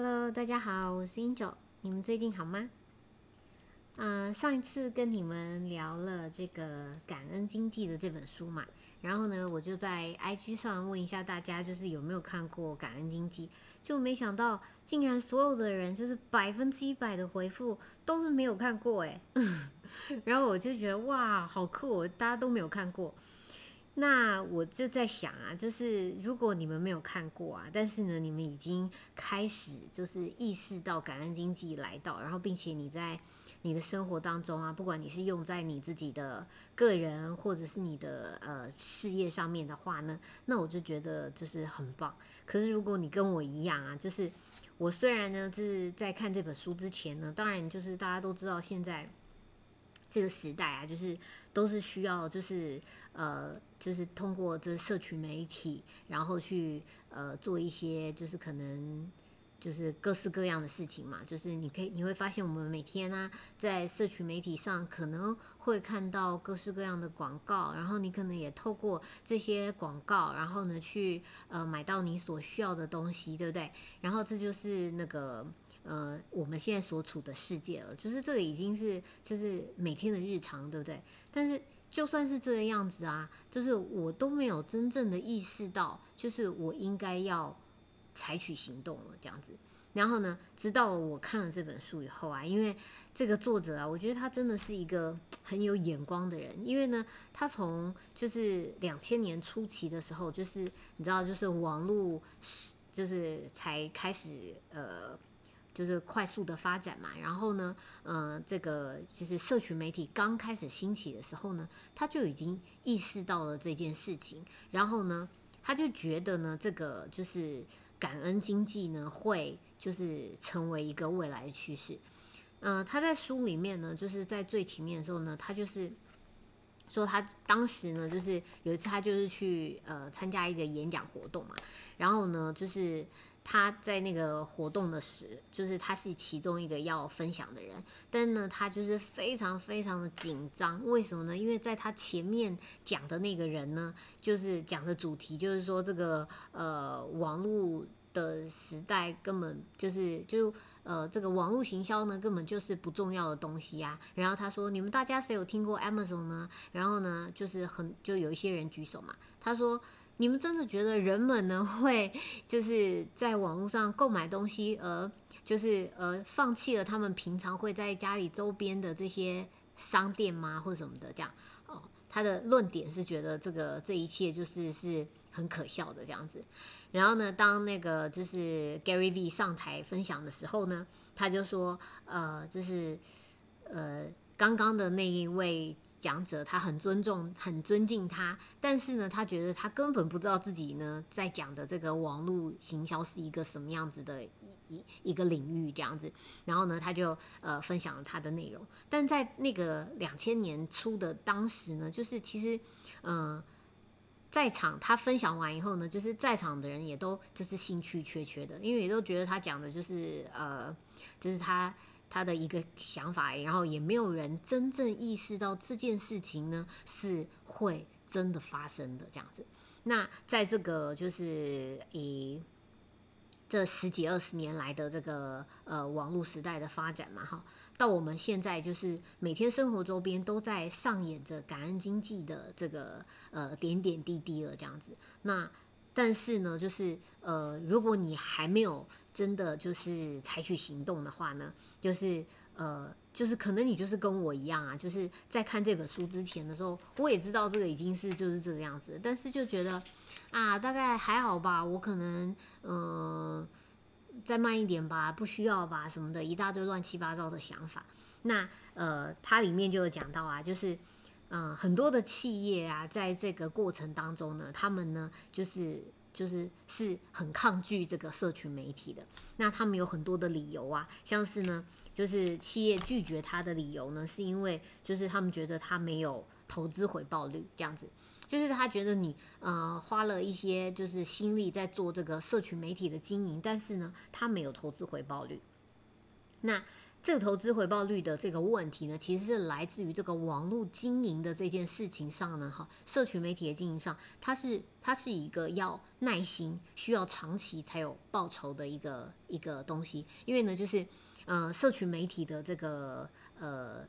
Hello，大家好，我是 Angel，你们最近好吗？嗯，上一次跟你们聊了这个《感恩经济》的这本书嘛，然后呢，我就在 IG 上问一下大家，就是有没有看过《感恩经济》，就没想到竟然所有的人就是百分之一百的回复都是没有看过哎，然后我就觉得哇，好酷，大家都没有看过。那我就在想啊，就是如果你们没有看过啊，但是呢，你们已经开始就是意识到感恩经济来到，然后并且你在你的生活当中啊，不管你是用在你自己的个人或者是你的呃事业上面的话呢，那我就觉得就是很棒。可是如果你跟我一样啊，就是我虽然呢是在看这本书之前呢，当然就是大家都知道现在。这个时代啊，就是都是需要，就是呃，就是通过这社群媒体，然后去呃做一些，就是可能就是各式各样的事情嘛。就是你可以你会发现，我们每天呢在社群媒体上可能会看到各式各样的广告，然后你可能也透过这些广告，然后呢去呃买到你所需要的东西，对不对？然后这就是那个。呃，我们现在所处的世界了，就是这个已经是就是每天的日常，对不对？但是就算是这个样子啊，就是我都没有真正的意识到，就是我应该要采取行动了这样子。然后呢，直到我看了这本书以后啊，因为这个作者啊，我觉得他真的是一个 很有眼光的人，因为呢，他从就是两千年初期的时候，就是你知道，就是网络是就是才开始呃。就是快速的发展嘛，然后呢，呃，这个就是社群媒体刚开始兴起的时候呢，他就已经意识到了这件事情，然后呢，他就觉得呢，这个就是感恩经济呢，会就是成为一个未来的趋势。嗯，他在书里面呢，就是在最前面的时候呢，他就是说他当时呢，就是有一次他就是去呃参加一个演讲活动嘛，然后呢，就是。他在那个活动的时，就是他是其中一个要分享的人，但呢，他就是非常非常的紧张。为什么呢？因为在他前面讲的那个人呢，就是讲的主题就是说这个呃网络的时代根本就是就呃这个网络行销呢根本就是不重要的东西呀。然后他说：“你们大家谁有听过 Amazon 呢？”然后呢，就是很就有一些人举手嘛。他说。你们真的觉得人们呢会就是在网络上购买东西，而就是呃放弃了他们平常会在家里周边的这些商店吗，或者什么的这样？哦，他的论点是觉得这个这一切就是是很可笑的这样子。然后呢，当那个就是 Gary V 上台分享的时候呢，他就说，呃，就是呃刚刚的那一位。讲者他很尊重、很尊敬他，但是呢，他觉得他根本不知道自己呢在讲的这个网络行销是一个什么样子的一一一个领域这样子。然后呢，他就呃分享了他的内容。但在那个两千年初的当时呢，就是其实嗯，在场他分享完以后呢，就是在场的人也都就是兴趣缺缺的，因为也都觉得他讲的就是呃，就是他。他的一个想法，然后也没有人真正意识到这件事情呢是会真的发生的这样子。那在这个就是以这十几二十年来的这个呃网络时代的发展嘛，哈，到我们现在就是每天生活周边都在上演着感恩经济的这个呃点点滴滴了这样子。那但是呢，就是呃，如果你还没有真的就是采取行动的话呢，就是呃，就是可能你就是跟我一样啊，就是在看这本书之前的时候，我也知道这个已经是就是这个样子，但是就觉得啊，大概还好吧，我可能呃再慢一点吧，不需要吧什么的，一大堆乱七八糟的想法。那呃，它里面就有讲到啊，就是。嗯，很多的企业啊，在这个过程当中呢，他们呢，就是就是是很抗拒这个社群媒体的。那他们有很多的理由啊，像是呢，就是企业拒绝他的理由呢，是因为就是他们觉得他没有投资回报率这样子，就是他觉得你呃花了一些就是心力在做这个社群媒体的经营，但是呢，他没有投资回报率。那这个投资回报率的这个问题呢，其实是来自于这个网络经营的这件事情上呢，哈，社群媒体的经营上，它是它是一个要耐心、需要长期才有报酬的一个一个东西。因为呢，就是呃，社群媒体的这个呃，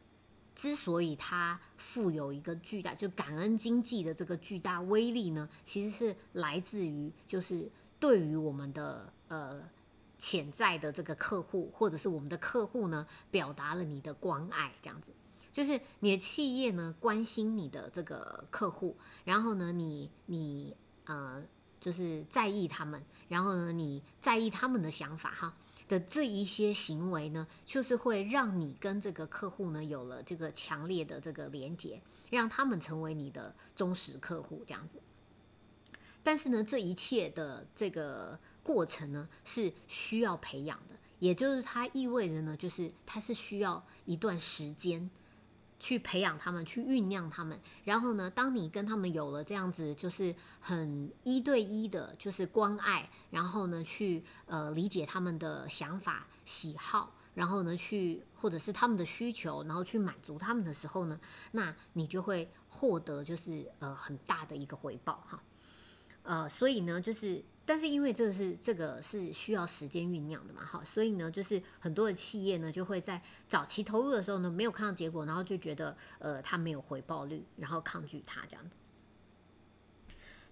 之所以它富有一个巨大就感恩经济的这个巨大威力呢，其实是来自于就是对于我们的呃。潜在的这个客户，或者是我们的客户呢，表达了你的关爱，这样子，就是你的企业呢关心你的这个客户，然后呢，你你呃就是在意他们，然后呢，你在意他们的想法哈的这一些行为呢，就是会让你跟这个客户呢有了这个强烈的这个连接，让他们成为你的忠实客户这样子。但是呢，这一切的这个。过程呢是需要培养的，也就是它意味着呢，就是它是需要一段时间去培养他们，去酝酿他们。然后呢，当你跟他们有了这样子，就是很一对一的，就是关爱，然后呢，去呃理解他们的想法、喜好，然后呢，去或者是他们的需求，然后去满足他们的时候呢，那你就会获得就是呃很大的一个回报哈。呃，所以呢，就是。但是因为这个是这个是需要时间酝酿的嘛，好，所以呢，就是很多的企业呢就会在早期投入的时候呢没有看到结果，然后就觉得呃它没有回报率，然后抗拒它这样子。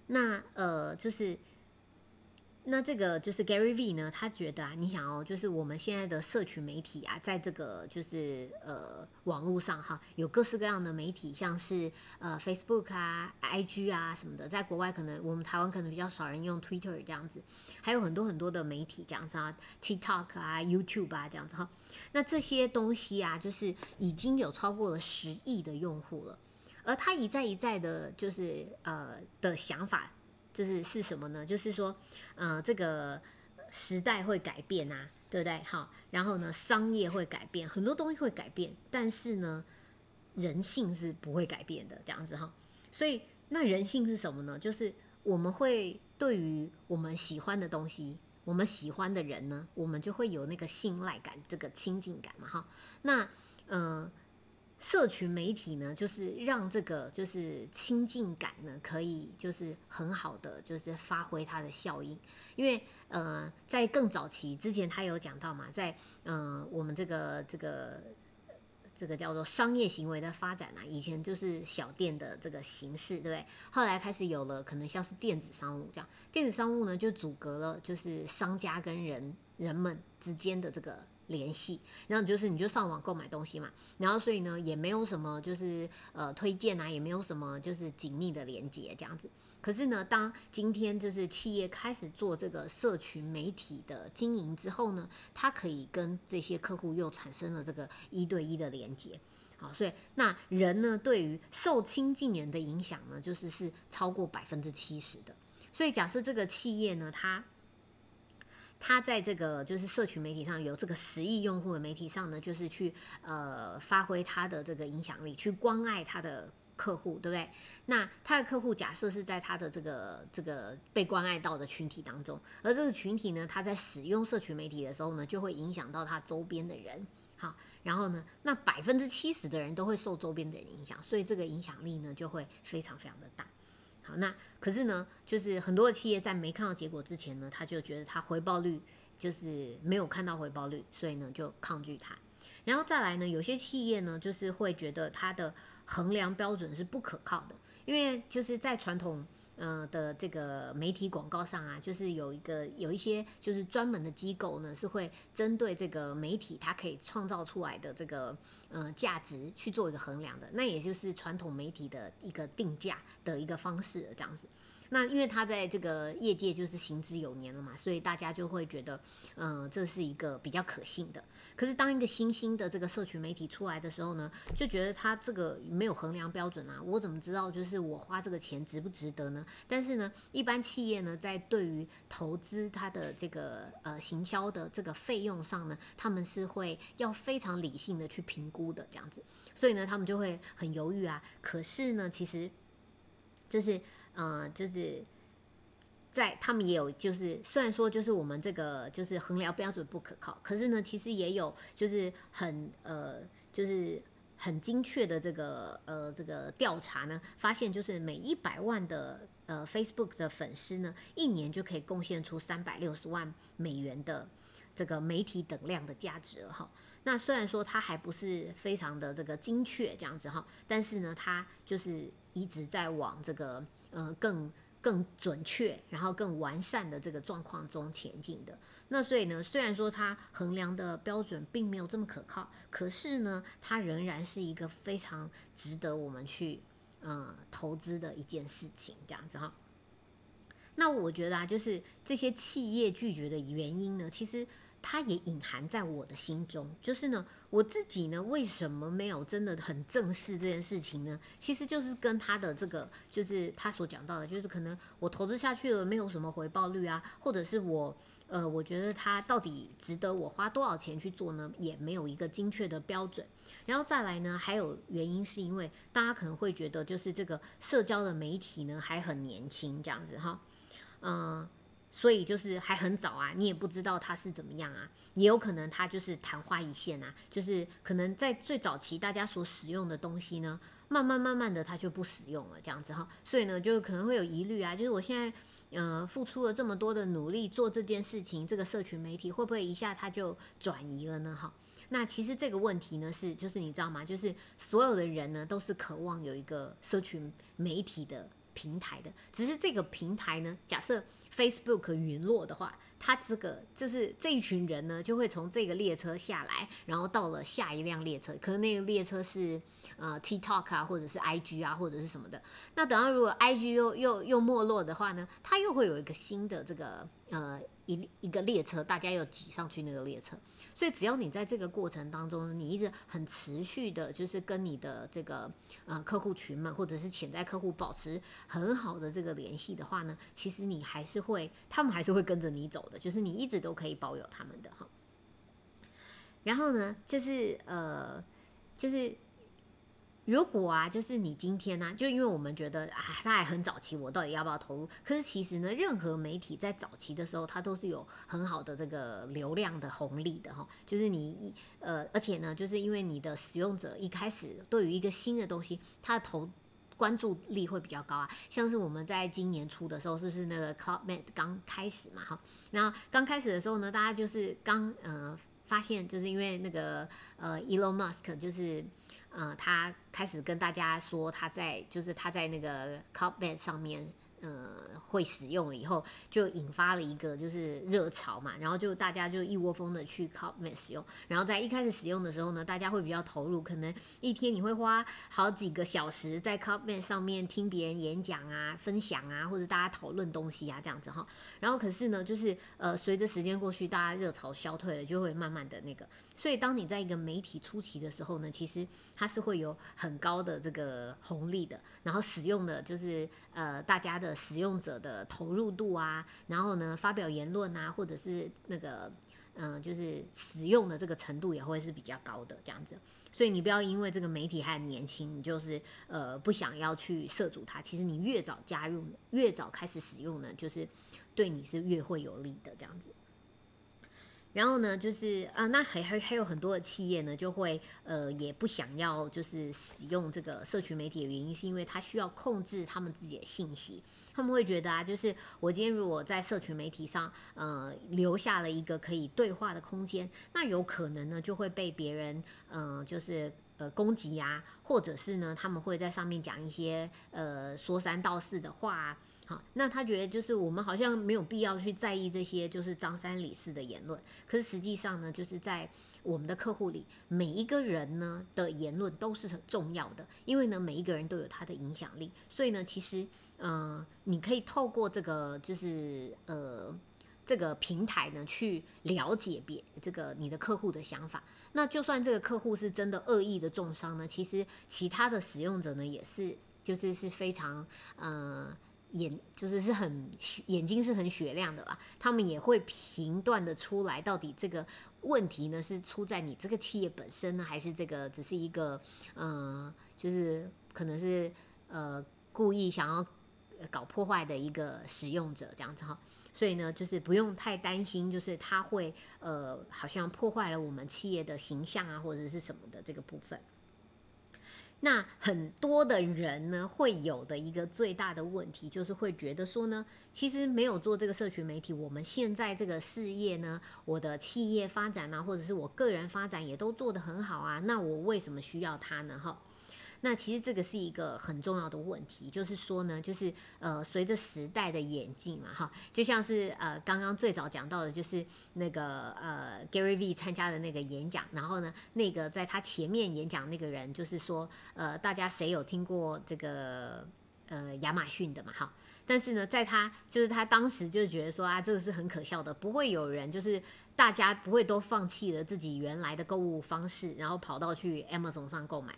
那呃就是。那这个就是 Gary V 呢，他觉得啊，你想哦，就是我们现在的社群媒体啊，在这个就是呃网络上哈，有各式各样的媒体，像是呃 Facebook 啊、IG 啊什么的，在国外可能我们台湾可能比较少人用 Twitter 这样子，还有很多很多的媒体这样子啊，TikTok 啊、YouTube 啊这样子哈。那这些东西啊，就是已经有超过了十亿的用户了，而他一再一再的，就是呃的想法。就是是什么呢？就是说，呃，这个时代会改变啊，对不对？好，然后呢，商业会改变，很多东西会改变，但是呢，人性是不会改变的，这样子哈。所以，那人性是什么呢？就是我们会对于我们喜欢的东西，我们喜欢的人呢，我们就会有那个信赖感，这个亲近感嘛，哈。那，呃。社群媒体呢，就是让这个就是亲近感呢，可以就是很好的就是发挥它的效应。因为呃，在更早期之前，他有讲到嘛，在呃我们这个这个这个叫做商业行为的发展啊，以前就是小店的这个形式，对不对？后来开始有了可能像是电子商务这样，电子商务呢就阻隔了就是商家跟人人们之间的这个。联系，然后就是你就上网购买东西嘛，然后所以呢也没有什么就是呃推荐啊，也没有什么就是紧密的连接这样子。可是呢，当今天就是企业开始做这个社群媒体的经营之后呢，它可以跟这些客户又产生了这个一对一的连接。好，所以那人呢对于受亲近人的影响呢，就是是超过百分之七十的。所以假设这个企业呢，它他在这个就是社群媒体上有这个十亿用户的媒体上呢，就是去呃发挥他的这个影响力，去关爱他的客户，对不对？那他的客户假设是在他的这个这个被关爱到的群体当中，而这个群体呢，他在使用社群媒体的时候呢，就会影响到他周边的人。好，然后呢，那百分之七十的人都会受周边的人影响，所以这个影响力呢就会非常非常的大。好，那可是呢，就是很多的企业在没看到结果之前呢，他就觉得他回报率就是没有看到回报率，所以呢就抗拒它。然后再来呢，有些企业呢就是会觉得它的衡量标准是不可靠的，因为就是在传统。呃的这个媒体广告上啊，就是有一个有一些就是专门的机构呢，是会针对这个媒体它可以创造出来的这个呃价值去做一个衡量的，那也就是传统媒体的一个定价的一个方式这样子。那因为他在这个业界就是行之有年了嘛，所以大家就会觉得，嗯，这是一个比较可信的。可是当一个新兴的这个社群媒体出来的时候呢，就觉得他这个没有衡量标准啊，我怎么知道就是我花这个钱值不值得呢？但是呢，一般企业呢，在对于投资它的这个呃行销的这个费用上呢，他们是会要非常理性的去评估的这样子，所以呢，他们就会很犹豫啊。可是呢，其实就是。呃，就是在他们也有，就是虽然说就是我们这个就是衡量标准不可靠，可是呢，其实也有就是很呃就是很精确的这个呃这个调查呢，发现就是每一百万的呃 Facebook 的粉丝呢，一年就可以贡献出三百六十万美元的这个媒体等量的价值哈。那虽然说它还不是非常的这个精确这样子哈，但是呢，它就是一直在往这个呃更。更准确，然后更完善的这个状况中前进的。那所以呢，虽然说它衡量的标准并没有这么可靠，可是呢，它仍然是一个非常值得我们去呃投资的一件事情，这样子哈。那我觉得啊，就是这些企业拒绝的原因呢，其实。它也隐含在我的心中，就是呢，我自己呢，为什么没有真的很正视这件事情呢？其实就是跟他的这个，就是他所讲到的，就是可能我投资下去了，没有什么回报率啊，或者是我，呃，我觉得它到底值得我花多少钱去做呢？也没有一个精确的标准。然后再来呢，还有原因是因为大家可能会觉得，就是这个社交的媒体呢还很年轻，这样子哈，嗯。所以就是还很早啊，你也不知道它是怎么样啊，也有可能它就是昙花一现啊，就是可能在最早期大家所使用的东西呢，慢慢慢慢的它就不使用了这样子哈，所以呢就可能会有疑虑啊，就是我现在呃付出了这么多的努力做这件事情，这个社群媒体会不会一下它就转移了呢？哈，那其实这个问题呢是就是你知道吗？就是所有的人呢都是渴望有一个社群媒体的。平台的，只是这个平台呢，假设 Facebook 陨落的话，它这个就是这一群人呢，就会从这个列车下来，然后到了下一辆列车，可能那个列车是呃 TikTok 啊，或者是 IG 啊，或者是什么的。那等到如果 IG 又又又没落的话呢，它又会有一个新的这个呃。一一个列车，大家又挤上去那个列车，所以只要你在这个过程当中，你一直很持续的，就是跟你的这个呃客户群们或者是潜在客户保持很好的这个联系的话呢，其实你还是会，他们还是会跟着你走的，就是你一直都可以保有他们的哈。然后呢，就是呃，就是。如果啊，就是你今天呢，就因为我们觉得啊，它还很早期，我到底要不要投入？可是其实呢，任何媒体在早期的时候，它都是有很好的这个流量的红利的哈。就是你呃，而且呢，就是因为你的使用者一开始对于一个新的东西，他的投关注力会比较高啊。像是我们在今年初的时候，是不是那个 clubmate 刚开始嘛哈？然后刚开始的时候呢，大家就是刚呃发现，就是因为那个呃 Elon Musk 就是。呃，他开始跟大家说，他在就是他在那个 Cloudbed 上面。呃，会使用了以后，就引发了一个就是热潮嘛，然后就大家就一窝蜂的去 c o m m e n 使用，然后在一开始使用的时候呢，大家会比较投入，可能一天你会花好几个小时在 c o m m e n 上面听别人演讲啊、分享啊，或者大家讨论东西啊这样子哈。然后可是呢，就是呃，随着时间过去，大家热潮消退了，就会慢慢的那个。所以当你在一个媒体初期的时候呢，其实它是会有很高的这个红利的，然后使用的就是呃大家的。使用者的投入度啊，然后呢，发表言论啊，或者是那个，嗯，就是使用的这个程度也会是比较高的这样子。所以你不要因为这个媒体还很年轻，你就是呃不想要去涉足它。其实你越早加入，越早开始使用呢，就是对你是越会有利的这样子。然后呢，就是啊，那还还还有很多的企业呢，就会呃也不想要就是使用这个社群媒体的原因，是因为它需要控制他们自己的信息。他们会觉得啊，就是我今天如果在社群媒体上呃留下了一个可以对话的空间，那有可能呢就会被别人嗯就是呃攻击呀，或者是呢他们会在上面讲一些呃说三道四的话。好，那他觉得就是我们好像没有必要去在意这些就是张三李四的言论，可是实际上呢，就是在我们的客户里，每一个人呢的言论都是很重要的，因为呢每一个人都有他的影响力，所以呢其实呃你可以透过这个就是呃这个平台呢去了解别这个你的客户的想法，那就算这个客户是真的恶意的重伤呢，其实其他的使用者呢也是就是是非常呃。眼就是是很眼睛是很雪亮的啦，他们也会评断的出来，到底这个问题呢是出在你这个企业本身呢，还是这个只是一个呃，就是可能是呃故意想要搞破坏的一个使用者这样子哈。所以呢，就是不用太担心，就是他会呃，好像破坏了我们企业的形象啊，或者是什么的这个部分。那很多的人呢，会有的一个最大的问题，就是会觉得说呢，其实没有做这个社群媒体，我们现在这个事业呢，我的企业发展啊，或者是我个人发展也都做得很好啊，那我为什么需要它呢？哈。那其实这个是一个很重要的问题，就是说呢，就是呃，随着时代的演进嘛，哈，就像是呃刚刚最早讲到的，就是那个呃 Gary V 参加的那个演讲，然后呢，那个在他前面演讲那个人，就是说呃，大家谁有听过这个呃亚马逊的嘛，哈，但是呢，在他就是他当时就觉得说啊，这个是很可笑的，不会有人就是大家不会都放弃了自己原来的购物方式，然后跑到去 Amazon 上购买。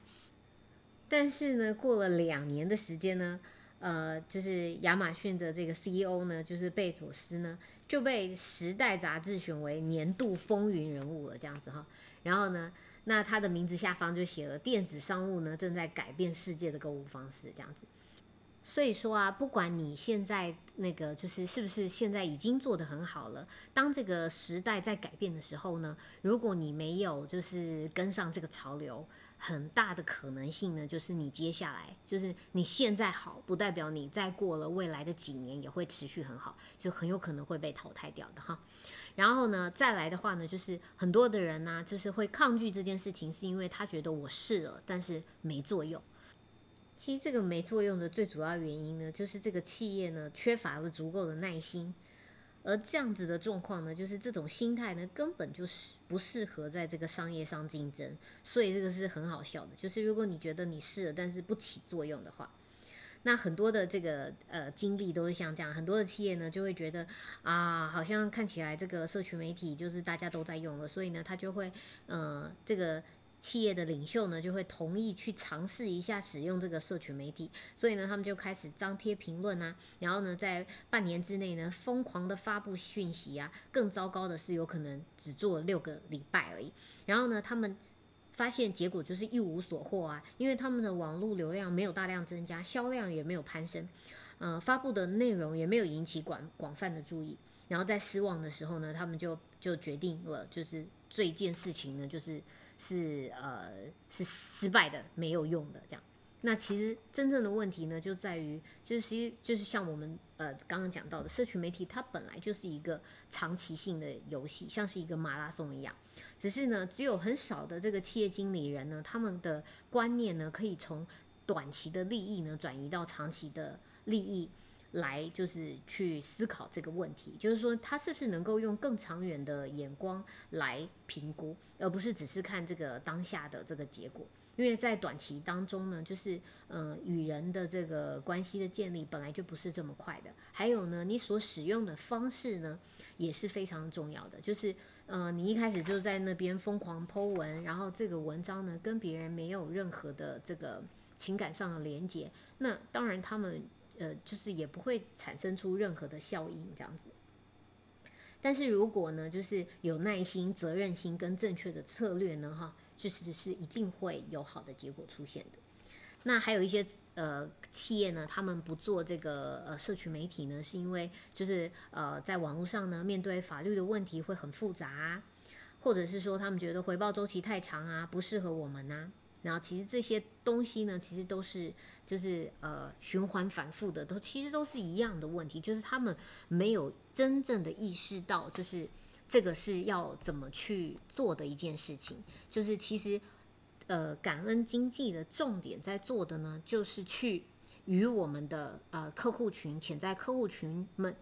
但是呢，过了两年的时间呢，呃，就是亚马逊的这个 CEO 呢，就是贝佐斯呢，就被《时代》杂志选为年度风云人物了，这样子哈。然后呢，那他的名字下方就写了“电子商务呢正在改变世界的购物方式”这样子。所以说啊，不管你现在那个就是是不是现在已经做得很好了，当这个时代在改变的时候呢，如果你没有就是跟上这个潮流。很大的可能性呢，就是你接下来就是你现在好，不代表你再过了未来的几年也会持续很好，就很有可能会被淘汰掉的哈。然后呢，再来的话呢，就是很多的人呢，就是会抗拒这件事情，是因为他觉得我试了，但是没作用。其实这个没作用的最主要原因呢，就是这个企业呢缺乏了足够的耐心。而这样子的状况呢，就是这种心态呢，根本就是不适合在这个商业上竞争。所以这个是很好笑的，就是如果你觉得你试了，但是不起作用的话，那很多的这个呃经历都是像这样，很多的企业呢就会觉得啊，好像看起来这个社群媒体就是大家都在用了，所以呢，他就会呃这个。企业的领袖呢，就会同意去尝试一下使用这个社群媒体，所以呢，他们就开始张贴评论啊，然后呢，在半年之内呢，疯狂的发布讯息啊。更糟糕的是，有可能只做六个礼拜而已，然后呢，他们发现结果就是一无所获啊，因为他们的网络流量没有大量增加，销量也没有攀升，呃，发布的内容也没有引起广广泛的注意，然后在失望的时候呢，他们就就决定了，就是这件事情呢，就是。是呃是失败的，没有用的这样。那其实真正的问题呢，就在于就是其实就是像我们呃刚刚讲到的，社群媒体它本来就是一个长期性的游戏，像是一个马拉松一样。只是呢，只有很少的这个企业经理人呢，他们的观念呢，可以从短期的利益呢，转移到长期的利益。来就是去思考这个问题，就是说他是不是能够用更长远的眼光来评估，而不是只是看这个当下的这个结果。因为在短期当中呢，就是呃与人的这个关系的建立本来就不是这么快的。还有呢，你所使用的方式呢也是非常重要的。就是呃你一开始就在那边疯狂剖文，然后这个文章呢跟别人没有任何的这个情感上的连接，那当然他们。呃，就是也不会产生出任何的效应这样子。但是如果呢，就是有耐心、责任心跟正确的策略呢，哈，就是是一定会有好的结果出现的。那还有一些呃企业呢，他们不做这个呃社群媒体呢，是因为就是呃在网络上呢，面对法律的问题会很复杂，或者是说他们觉得回报周期太长啊，不适合我们呐。然后其实这些东西呢，其实都是就是呃循环反复的，都其实都是一样的问题，就是他们没有真正的意识到，就是这个是要怎么去做的一件事情。就是其实呃感恩经济的重点在做的呢，就是去与我们的呃客户群、潜在客户群们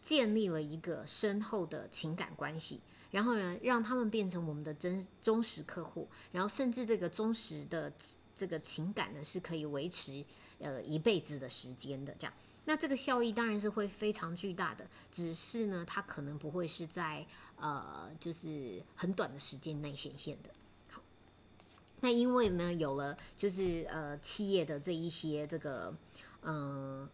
建立了一个深厚的情感关系。然后呢，让他们变成我们的真忠实客户，然后甚至这个忠实的这个情感呢，是可以维持呃一辈子的时间的。这样，那这个效益当然是会非常巨大的，只是呢，它可能不会是在呃就是很短的时间内显现的。好，那因为呢，有了就是呃企业的这一些这个嗯。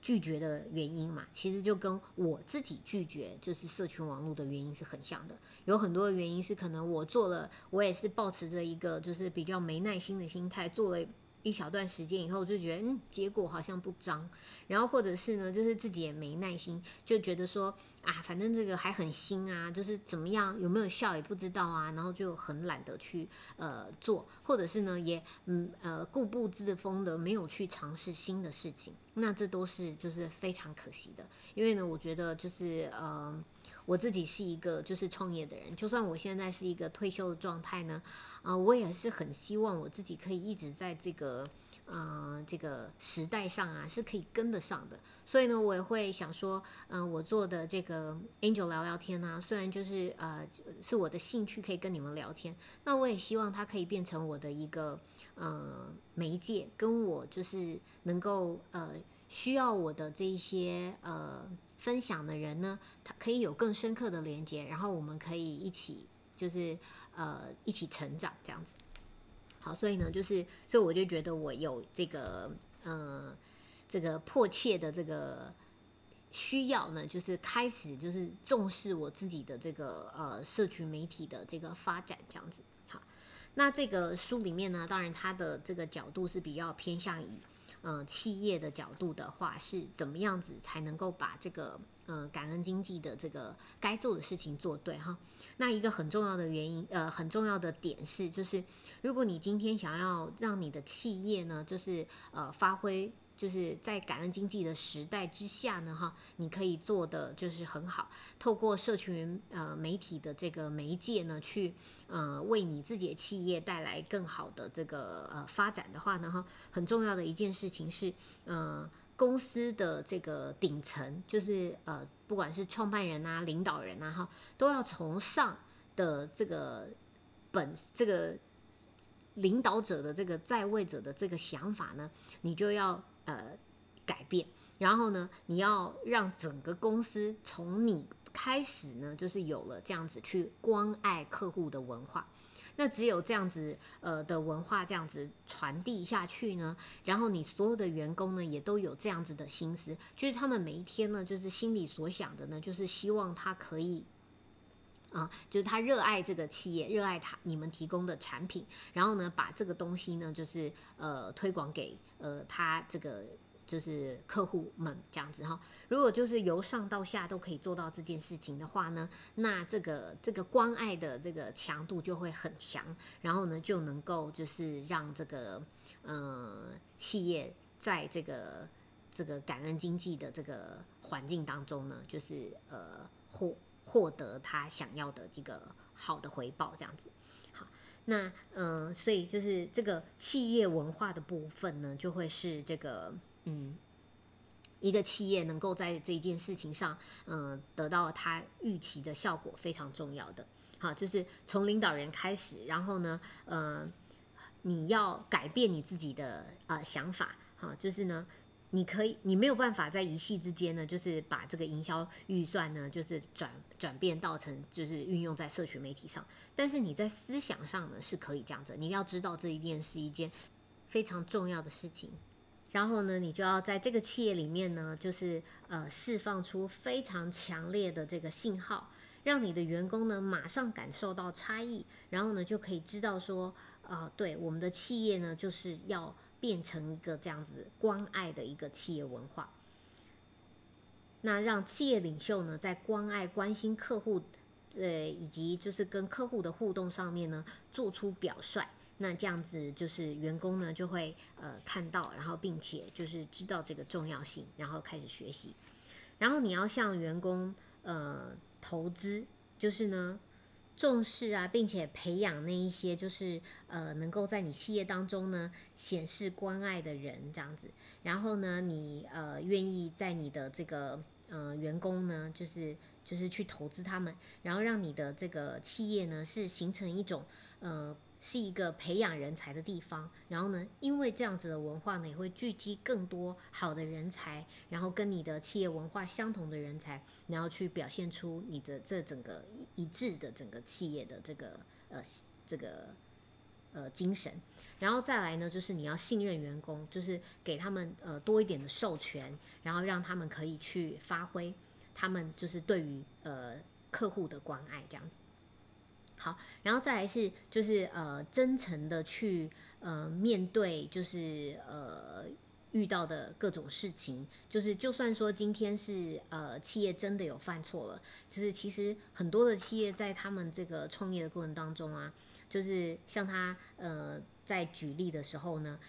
拒绝的原因嘛，其实就跟我自己拒绝就是社群网络的原因是很像的。有很多的原因是可能我做了，我也是保持着一个就是比较没耐心的心态，做了一小段时间以后，就觉得嗯，结果好像不彰，然后或者是呢，就是自己也没耐心，就觉得说啊，反正这个还很新啊，就是怎么样有没有效也不知道啊，然后就很懒得去呃做，或者是呢也嗯呃固步自封的没有去尝试新的事情，那这都是就是非常可惜的，因为呢，我觉得就是呃。我自己是一个就是创业的人，就算我现在是一个退休的状态呢，啊，我也是很希望我自己可以一直在这个呃这个时代上啊是可以跟得上的。所以呢，我也会想说，嗯，我做的这个 Angel 聊聊天啊，虽然就是呃是我的兴趣，可以跟你们聊天，那我也希望它可以变成我的一个呃媒介，跟我就是能够呃需要我的这一些呃。分享的人呢，他可以有更深刻的连接，然后我们可以一起就是呃一起成长这样子。好，所以呢，就是所以我就觉得我有这个呃这个迫切的这个需要呢，就是开始就是重视我自己的这个呃社群媒体的这个发展这样子。好，那这个书里面呢，当然它的这个角度是比较偏向以。呃，企业的角度的话，是怎么样子才能够把这个呃感恩经济的这个该做的事情做对哈？那一个很重要的原因，呃，很重要的点是，就是如果你今天想要让你的企业呢，就是呃发挥。就是在感恩经济的时代之下呢，哈，你可以做的就是很好，透过社群呃媒体的这个媒介呢，去呃为你自己的企业带来更好的这个呃发展的话呢，哈，很重要的一件事情是，呃，公司的这个顶层，就是呃不管是创办人啊、领导人啊，哈，都要从上的这个本这个领导者的这个在位者的这个想法呢，你就要。呃，改变，然后呢，你要让整个公司从你开始呢，就是有了这样子去关爱客户的文化。那只有这样子呃的文化这样子传递下去呢，然后你所有的员工呢也都有这样子的心思，就是他们每一天呢，就是心里所想的呢，就是希望他可以。啊，就是他热爱这个企业，热爱他你们提供的产品，然后呢，把这个东西呢，就是呃推广给呃他这个就是客户们这样子哈。如果就是由上到下都可以做到这件事情的话呢，那这个这个关爱的这个强度就会很强，然后呢就能够就是让这个呃企业在这个这个感恩经济的这个环境当中呢，就是呃获。获得他想要的这个好的回报，这样子。好，那嗯，所以就是这个企业文化的部分呢，就会是这个嗯，一个企业能够在这件事情上，嗯，得到他预期的效果，非常重要的。好，就是从领导人开始，然后呢，呃，你要改变你自己的呃想法，好，就是呢。你可以，你没有办法在一夕之间呢，就是把这个营销预算呢，就是转转变到成就是运用在社群媒体上。但是你在思想上呢是可以这样子，你要知道这一件是一件非常重要的事情。然后呢，你就要在这个企业里面呢，就是呃释放出非常强烈的这个信号，让你的员工呢马上感受到差异，然后呢就可以知道说，呃，对我们的企业呢就是要。变成一个这样子关爱的一个企业文化，那让企业领袖呢，在关爱、关心客户，呃，以及就是跟客户的互动上面呢，做出表率。那这样子就是员工呢就会呃看到，然后并且就是知道这个重要性，然后开始学习。然后你要向员工呃投资，就是呢。重视啊，并且培养那一些就是呃，能够在你企业当中呢显示关爱的人，这样子。然后呢，你呃愿意在你的这个呃员工呢，就是就是去投资他们，然后让你的这个企业呢是形成一种呃。是一个培养人才的地方，然后呢，因为这样子的文化呢，也会聚集更多好的人才，然后跟你的企业文化相同的人才，然后去表现出你的这整个一致的整个企业的这个呃这个呃精神，然后再来呢，就是你要信任员工，就是给他们呃多一点的授权，然后让他们可以去发挥他们就是对于呃客户的关爱这样子。好，然后再来是就是呃真诚的去呃面对就是呃遇到的各种事情，就是就算说今天是呃企业真的有犯错了，就是其实很多的企业在他们这个创业的过程当中啊，就是像他呃在举例的时候呢，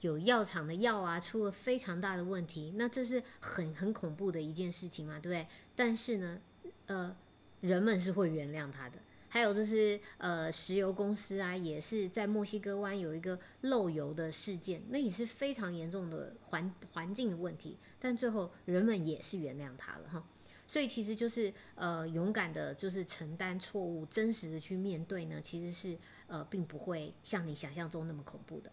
有药厂的药啊出了非常大的问题，那这是很很恐怖的一件事情嘛，对不对？但是呢，呃人们是会原谅他的。还有就是呃，石油公司啊，也是在墨西哥湾有一个漏油的事件，那也是非常严重的环环境的问题，但最后人们也是原谅他了哈。所以其实就是呃，勇敢的，就是承担错误，真实的去面对呢，其实是呃，并不会像你想象中那么恐怖的。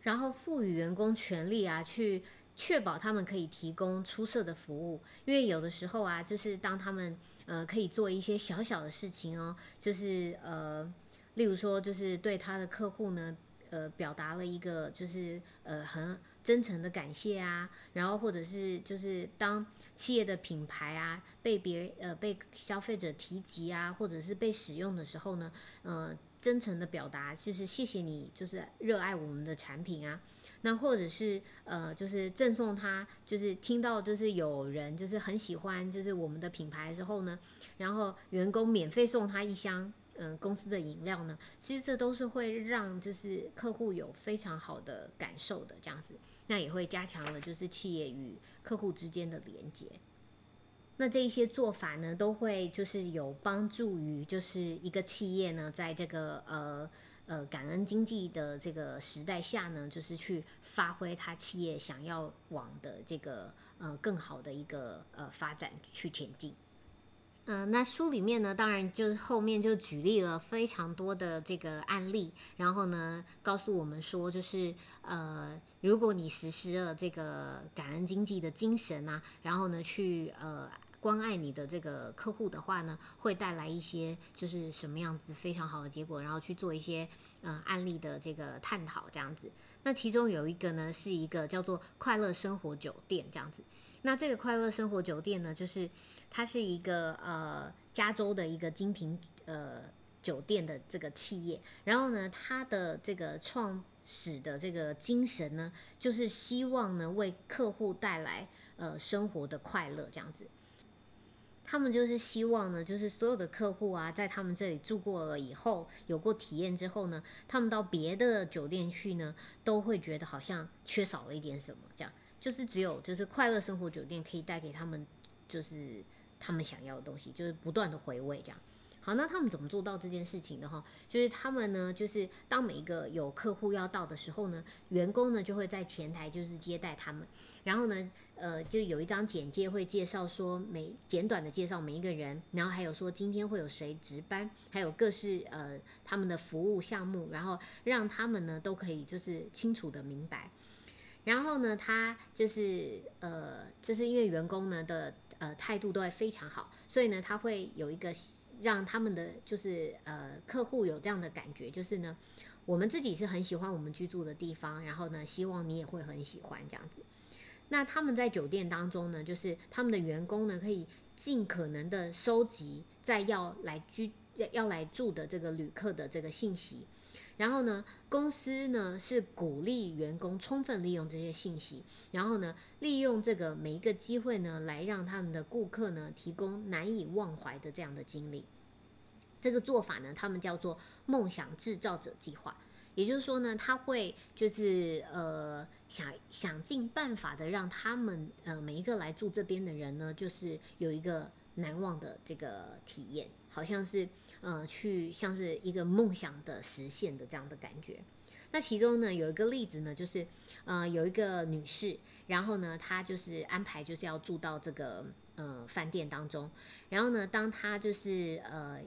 然后赋予员工权利啊，去。确保他们可以提供出色的服务，因为有的时候啊，就是当他们呃可以做一些小小的事情哦，就是呃，例如说就是对他的客户呢，呃，表达了一个就是呃很真诚的感谢啊，然后或者是就是当企业的品牌啊被别呃被消费者提及啊，或者是被使用的时候呢，呃，真诚的表达就是谢谢你，就是热爱我们的产品啊。那或者是呃，就是赠送他，就是听到就是有人就是很喜欢就是我们的品牌之后呢，然后员工免费送他一箱嗯公司的饮料呢，其实这都是会让就是客户有非常好的感受的这样子，那也会加强了就是企业与客户之间的连接。那这一些做法呢，都会就是有帮助于就是一个企业呢，在这个呃。呃，感恩经济的这个时代下呢，就是去发挥他企业想要往的这个呃更好的一个呃发展去前进。嗯，那书里面呢，当然就后面就举例了非常多的这个案例，然后呢，告诉我们说，就是呃，如果你实施了这个感恩经济的精神啊，然后呢，去呃。关爱你的这个客户的话呢，会带来一些就是什么样子非常好的结果，然后去做一些呃案例的这个探讨这样子。那其中有一个呢，是一个叫做快乐生活酒店这样子。那这个快乐生活酒店呢，就是它是一个呃加州的一个精品呃酒店的这个企业，然后呢，它的这个创始的这个精神呢，就是希望呢为客户带来呃生活的快乐这样子。他们就是希望呢，就是所有的客户啊，在他们这里住过了以后，有过体验之后呢，他们到别的酒店去呢，都会觉得好像缺少了一点什么。这样就是只有就是快乐生活酒店可以带给他们，就是他们想要的东西，就是不断的回味这样。好，那他们怎么做到这件事情的哈？就是他们呢，就是当每一个有客户要到的时候呢，员工呢就会在前台就是接待他们，然后呢，呃，就有一张简介会介绍说每简短的介绍每一个人，然后还有说今天会有谁值班，还有各式呃他们的服务项目，然后让他们呢都可以就是清楚的明白。然后呢，他就是呃，就是因为员工呢的呃态度都会非常好，所以呢他会有一个。让他们的就是呃客户有这样的感觉，就是呢，我们自己是很喜欢我们居住的地方，然后呢，希望你也会很喜欢这样子。那他们在酒店当中呢，就是他们的员工呢，可以尽可能的收集在要来居要要来住的这个旅客的这个信息。然后呢，公司呢是鼓励员工充分利用这些信息，然后呢，利用这个每一个机会呢，来让他们的顾客呢提供难以忘怀的这样的经历。这个做法呢，他们叫做梦想制造者计划。也就是说呢，他会就是呃想想尽办法的让他们呃每一个来住这边的人呢，就是有一个难忘的这个体验。好像是，呃，去像是一个梦想的实现的这样的感觉。那其中呢，有一个例子呢，就是，呃，有一个女士，然后呢，她就是安排就是要住到这个呃饭店当中，然后呢，当她就是呃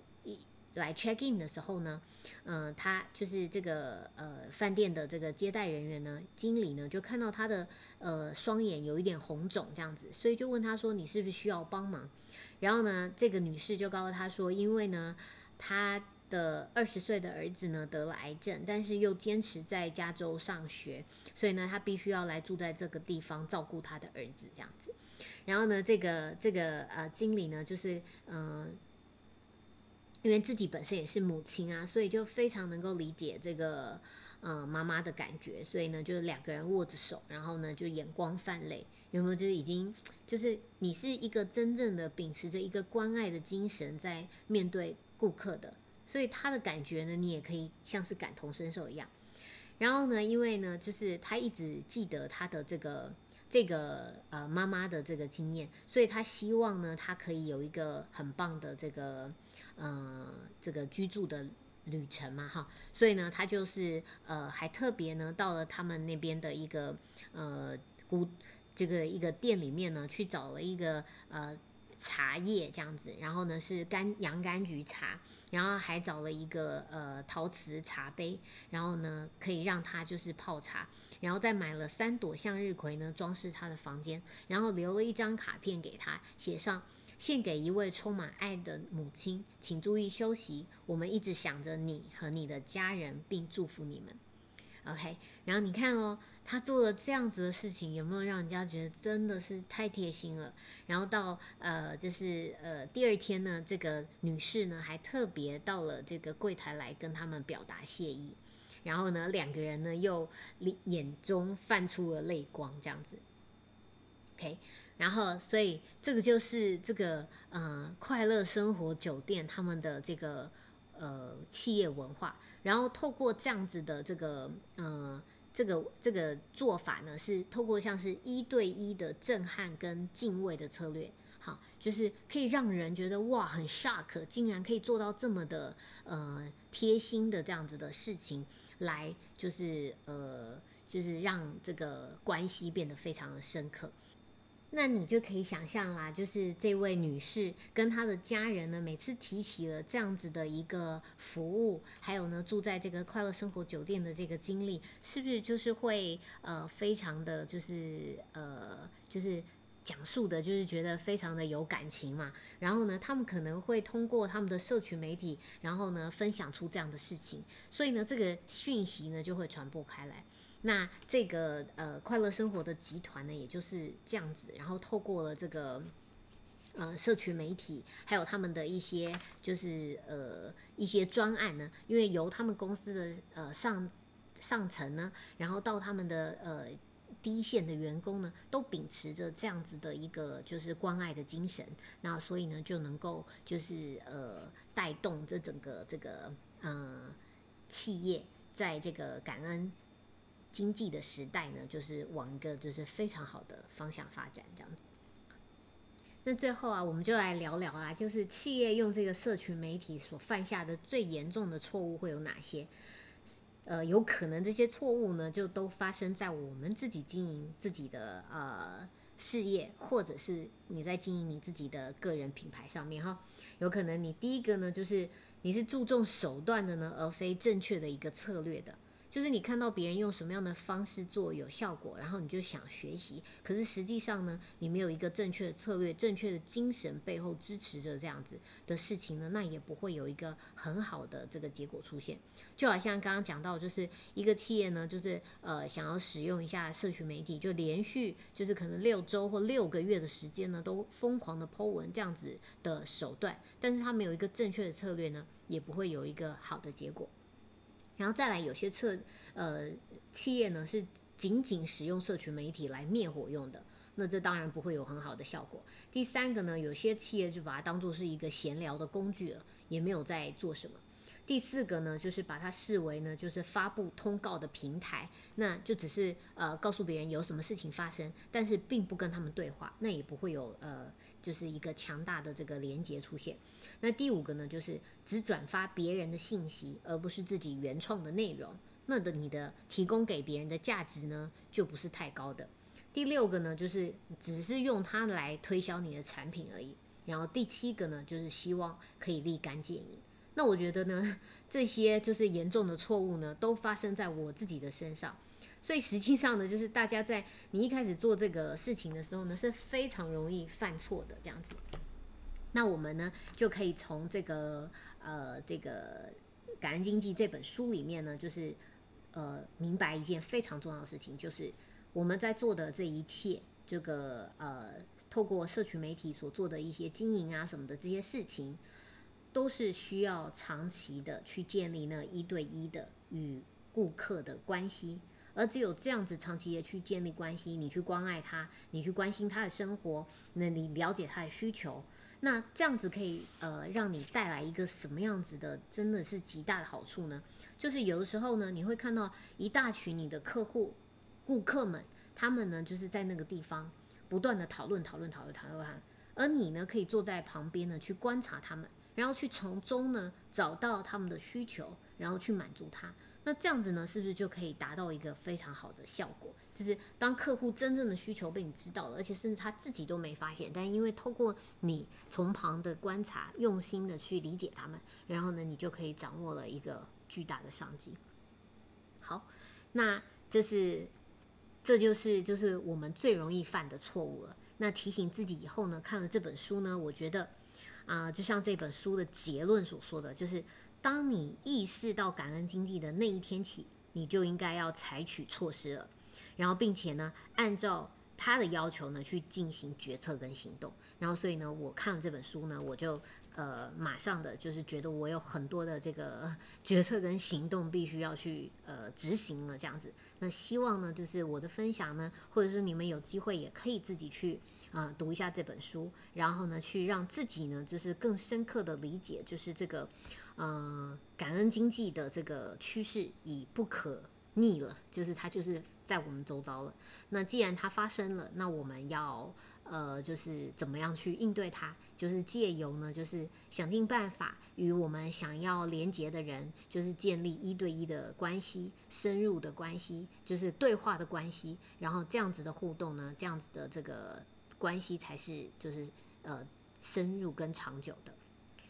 来 check in 的时候呢，嗯，他就是这个呃饭店的这个接待人员呢，经理呢，就看到他的呃双眼有一点红肿这样子，所以就问他说：“你是不是需要帮忙？”然后呢，这个女士就告诉他说，因为呢，她的二十岁的儿子呢得了癌症，但是又坚持在加州上学，所以呢，她必须要来住在这个地方照顾她的儿子这样子。然后呢，这个这个呃经理呢，就是嗯，因为自己本身也是母亲啊，所以就非常能够理解这个呃妈妈的感觉，所以呢，就是两个人握着手，然后呢就眼光泛泪，有没有？就是已经就是你是一个真正的秉持着一个关爱的精神在面对顾客的，所以他的感觉呢，你也可以像是感同身受一样。然后呢，因为呢，就是他一直记得他的这个。这个呃妈妈的这个经验，所以他希望呢，他可以有一个很棒的这个呃这个居住的旅程嘛，哈，所以呢，他就是呃还特别呢到了他们那边的一个呃古这个一个店里面呢，去找了一个呃。茶叶这样子，然后呢是柑洋甘菊茶，然后还找了一个呃陶瓷茶杯，然后呢可以让他就是泡茶，然后再买了三朵向日葵呢装饰他的房间，然后留了一张卡片给他，写上献给一位充满爱的母亲，请注意休息，我们一直想着你和你的家人，并祝福你们。OK，然后你看哦。他做了这样子的事情，有没有让人家觉得真的是太贴心了？然后到呃，就是呃第二天呢，这个女士呢还特别到了这个柜台来跟他们表达谢意，然后呢两个人呢又眼中泛出了泪光，这样子。OK，然后所以这个就是这个呃快乐生活酒店他们的这个呃企业文化，然后透过这样子的这个呃。这个这个做法呢，是透过像是一对一的震撼跟敬畏的策略，好，就是可以让人觉得哇，很 shock，竟然可以做到这么的呃贴心的这样子的事情，来就是呃就是让这个关系变得非常的深刻。那你就可以想象啦，就是这位女士跟她的家人呢，每次提起了这样子的一个服务，还有呢住在这个快乐生活酒店的这个经历，是不是就是会呃非常的就是呃就是讲述的，就是觉得非常的有感情嘛？然后呢，他们可能会通过他们的社群媒体，然后呢分享出这样的事情，所以呢这个讯息呢就会传播开来。那这个呃快乐生活的集团呢，也就是这样子，然后透过了这个呃社群媒体，还有他们的一些就是呃一些专案呢，因为由他们公司的呃上上层呢，然后到他们的呃第一线的员工呢，都秉持着这样子的一个就是关爱的精神，那所以呢就能够就是呃带动这整个这个呃企业在这个感恩。经济的时代呢，就是往一个就是非常好的方向发展这样子。那最后啊，我们就来聊聊啊，就是企业用这个社群媒体所犯下的最严重的错误会有哪些？呃，有可能这些错误呢，就都发生在我们自己经营自己的呃事业，或者是你在经营你自己的个人品牌上面哈。有可能你第一个呢，就是你是注重手段的呢，而非正确的一个策略的。就是你看到别人用什么样的方式做有效果，然后你就想学习，可是实际上呢，你没有一个正确的策略、正确的精神背后支持着这样子的事情呢，那也不会有一个很好的这个结果出现。就好像刚刚讲到，就是一个企业呢，就是呃想要使用一下社群媒体，就连续就是可能六周或六个月的时间呢，都疯狂的 Po 文这样子的手段，但是他没有一个正确的策略呢，也不会有一个好的结果。然后再来，有些策呃企业呢是仅仅使用社群媒体来灭火用的，那这当然不会有很好的效果。第三个呢，有些企业就把它当做是一个闲聊的工具了，也没有在做什么。第四个呢，就是把它视为呢，就是发布通告的平台，那就只是呃告诉别人有什么事情发生，但是并不跟他们对话，那也不会有呃就是一个强大的这个连接出现。那第五个呢，就是只转发别人的信息，而不是自己原创的内容，那的你的提供给别人的价值呢，就不是太高的。第六个呢，就是只是用它来推销你的产品而已。然后第七个呢，就是希望可以立竿见影。那我觉得呢，这些就是严重的错误呢，都发生在我自己的身上。所以实际上呢，就是大家在你一开始做这个事情的时候呢，是非常容易犯错的这样子。那我们呢，就可以从这个呃这个《感恩经济》这本书里面呢，就是呃明白一件非常重要的事情，就是我们在做的这一切，这个呃透过社群媒体所做的一些经营啊什么的这些事情。都是需要长期的去建立那一对一的与顾客的关系。而只有这样子长期的去建立关系，你去关爱他，你去关心他的生活，那你了解他的需求，那这样子可以呃让你带来一个什么样子的，真的是极大的好处呢？就是有的时候呢，你会看到一大群你的客户、顾客们，他们呢就是在那个地方不断的讨论、讨论、讨论、讨论，而你呢可以坐在旁边呢去观察他们，然后去从中呢找到他们的需求，然后去满足他。那这样子呢，是不是就可以达到一个非常好的效果？就是当客户真正的需求被你知道了，而且甚至他自己都没发现，但因为透过你从旁的观察，用心的去理解他们，然后呢，你就可以掌握了一个巨大的商机。好，那这是这就是就是我们最容易犯的错误了。那提醒自己以后呢，看了这本书呢，我觉得啊，就像这本书的结论所说的就是。当你意识到感恩经济的那一天起，你就应该要采取措施了，然后并且呢，按照他的要求呢去进行决策跟行动。然后所以呢，我看了这本书呢，我就呃马上的就是觉得我有很多的这个 决策跟行动必须要去呃执行了这样子。那希望呢，就是我的分享呢，或者是你们有机会也可以自己去。啊，读一下这本书，然后呢，去让自己呢，就是更深刻的理解，就是这个，呃，感恩经济的这个趋势已不可逆了，就是它就是在我们周遭了。那既然它发生了，那我们要呃，就是怎么样去应对它？就是借由呢，就是想尽办法与我们想要连接的人，就是建立一对一的关系，深入的关系，就是对话的关系，然后这样子的互动呢，这样子的这个。关系才是就是呃深入跟长久的。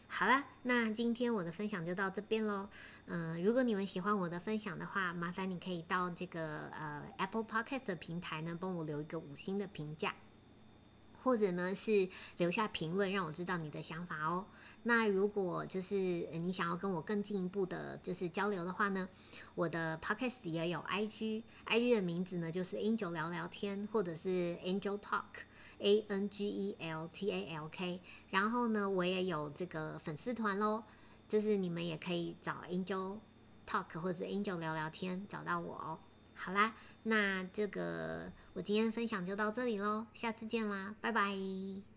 好了，那今天我的分享就到这边喽。嗯，如果你们喜欢我的分享的话，麻烦你可以到这个呃 Apple Podcast 的平台呢，帮我留一个五星的评价，或者呢是留下评论，让我知道你的想法哦。那如果就是你想要跟我更进一步的，就是交流的话呢，我的 Podcast 也有 IG，IG 的名字呢就是 Angel 聊聊天，或者是 Angel Talk。A N G E L T A L K，然后呢，我也有这个粉丝团喽，就是你们也可以找 Angel Talk 或者 Angel 聊聊天，找到我哦。好啦，那这个我今天分享就到这里喽，下次见啦，拜拜。